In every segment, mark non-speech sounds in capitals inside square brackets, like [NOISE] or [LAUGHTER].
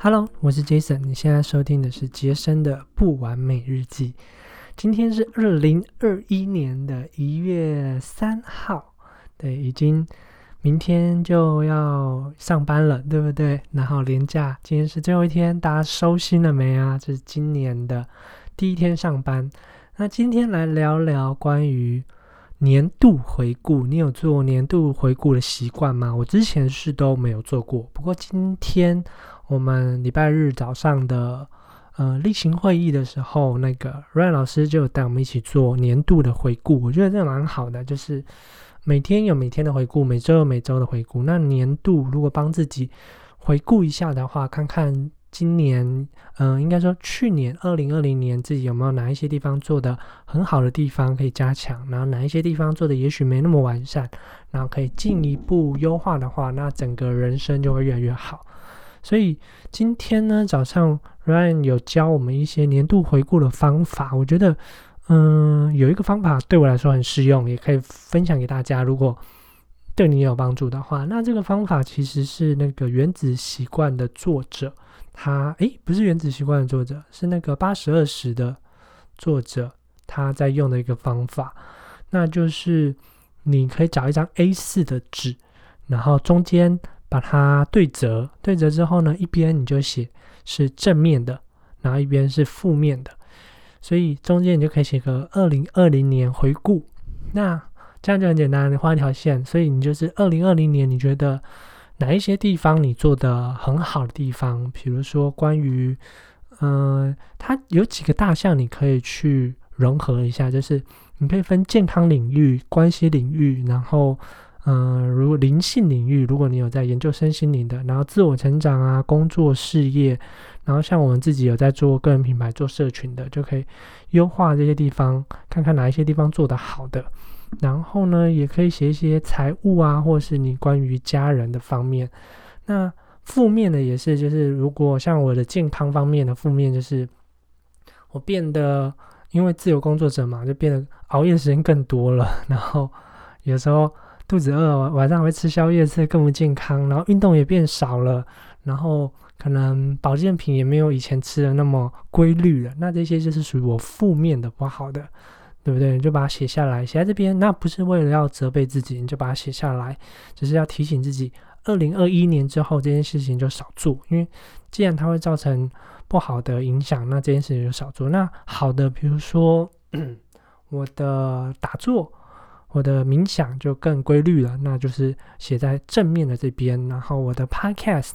Hello，我是 Jason，你现在收听的是杰森的不完美日记。今天是二零二一年的一月三号，对，已经明天就要上班了，对不对？然后年假，今天是最后一天，大家收心了没啊？这是今年的第一天上班。那今天来聊聊关于年度回顾，你有做年度回顾的习惯吗？我之前是都没有做过，不过今天。我们礼拜日早上的呃例行会议的时候，那个 Ryan 老师就带我们一起做年度的回顾。我觉得这蛮好的，就是每天有每天的回顾，每周有每周的回顾。那年度如果帮自己回顾一下的话，看看今年，嗯，应该说去年二零二零年自己有没有哪一些地方做的很好的地方可以加强，然后哪一些地方做的也许没那么完善，然后可以进一步优化的话，那整个人生就会越来越好。所以今天呢，早上 Ryan 有教我们一些年度回顾的方法。我觉得，嗯，有一个方法对我来说很适用，也可以分享给大家。如果对你有帮助的话，那这个方法其实是那个《原子习惯》的作者，他诶，不是《原子习惯》的作者，是那个八十二十的作者，他在用的一个方法。那就是你可以找一张 A 四的纸，然后中间。把它对折，对折之后呢，一边你就写是正面的，然后一边是负面的，所以中间你就可以写个二零二零年回顾。那这样就很简单，你画一条线，所以你就是二零二零年，你觉得哪一些地方你做的很好的地方？比如说关于，嗯，它有几个大项，你可以去融合一下，就是你可以分健康领域、关系领域，然后。嗯，如灵性领域，如果你有在研究身心灵的，然后自我成长啊，工作事业，然后像我们自己有在做个人品牌、做社群的，就可以优化这些地方，看看哪一些地方做得好的。然后呢，也可以写一些财务啊，或是你关于家人的方面。那负面的也是，就是如果像我的健康方面的负面，就是我变得因为自由工作者嘛，就变得熬夜时间更多了，然后有时候。肚子饿，晚上会吃宵夜，吃更不健康，然后运动也变少了，然后可能保健品也没有以前吃的那么规律了。那这些就是属于我负面的不好的，对不对？你就把它写下来，写在这边。那不是为了要责备自己，你就把它写下来，只是要提醒自己，二零二一年之后这件事情就少做，因为既然它会造成不好的影响，那这件事情就少做。那好的，比如说 [CLEARS THROAT] 我的打坐。我的冥想就更规律了，那就是写在正面的这边。然后我的 podcast，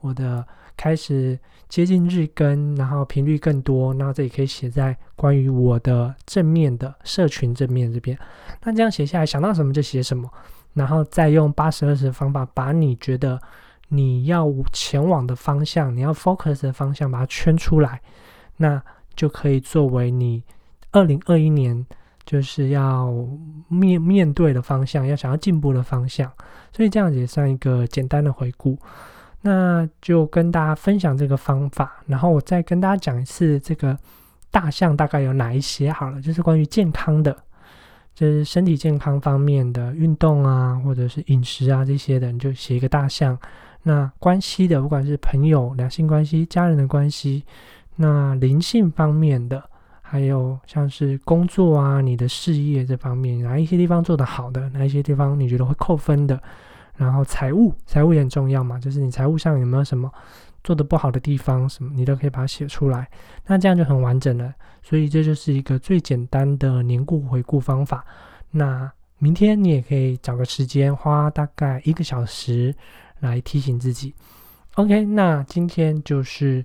我的开始接近日更，然后频率更多，那这里可以写在关于我的正面的社群正面这边。那这样写下来，想到什么就写什么，然后再用八十二十的方法，把你觉得你要前往的方向，你要 focus 的方向，把它圈出来，那就可以作为你二零二一年。就是要面面对的方向，要想要进步的方向，所以这样子也算一个简单的回顾。那就跟大家分享这个方法，然后我再跟大家讲一次这个大项大概有哪一些好了，就是关于健康的，就是身体健康方面的运动啊，或者是饮食啊这些的，你就写一个大项。那关系的，不管是朋友、两性关系、家人的关系，那灵性方面的。还有像是工作啊，你的事业这方面，哪一些地方做得好的，哪一些地方你觉得会扣分的，然后财务，财务也很重要嘛，就是你财务上有没有什么做的不好的地方，什么你都可以把它写出来，那这样就很完整了。所以这就是一个最简单的年固回顾方法。那明天你也可以找个时间，花大概一个小时来提醒自己。OK，那今天就是。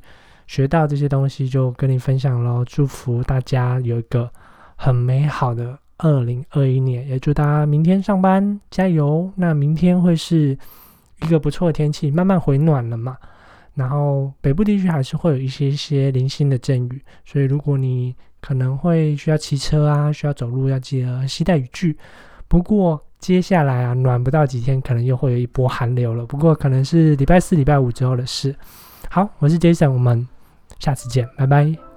学到这些东西就跟你分享喽，祝福大家有一个很美好的二零二一年，也祝大家明天上班加油。那明天会是一个不错的天气，慢慢回暖了嘛。然后北部地区还是会有一些些零星的阵雨，所以如果你可能会需要骑车啊，需要走路，要记得携带雨具。不过接下来啊，暖不到几天，可能又会有一波寒流了。不过可能是礼拜四、礼拜五之后的事。好，我是 Jason，我们。下次见，拜拜。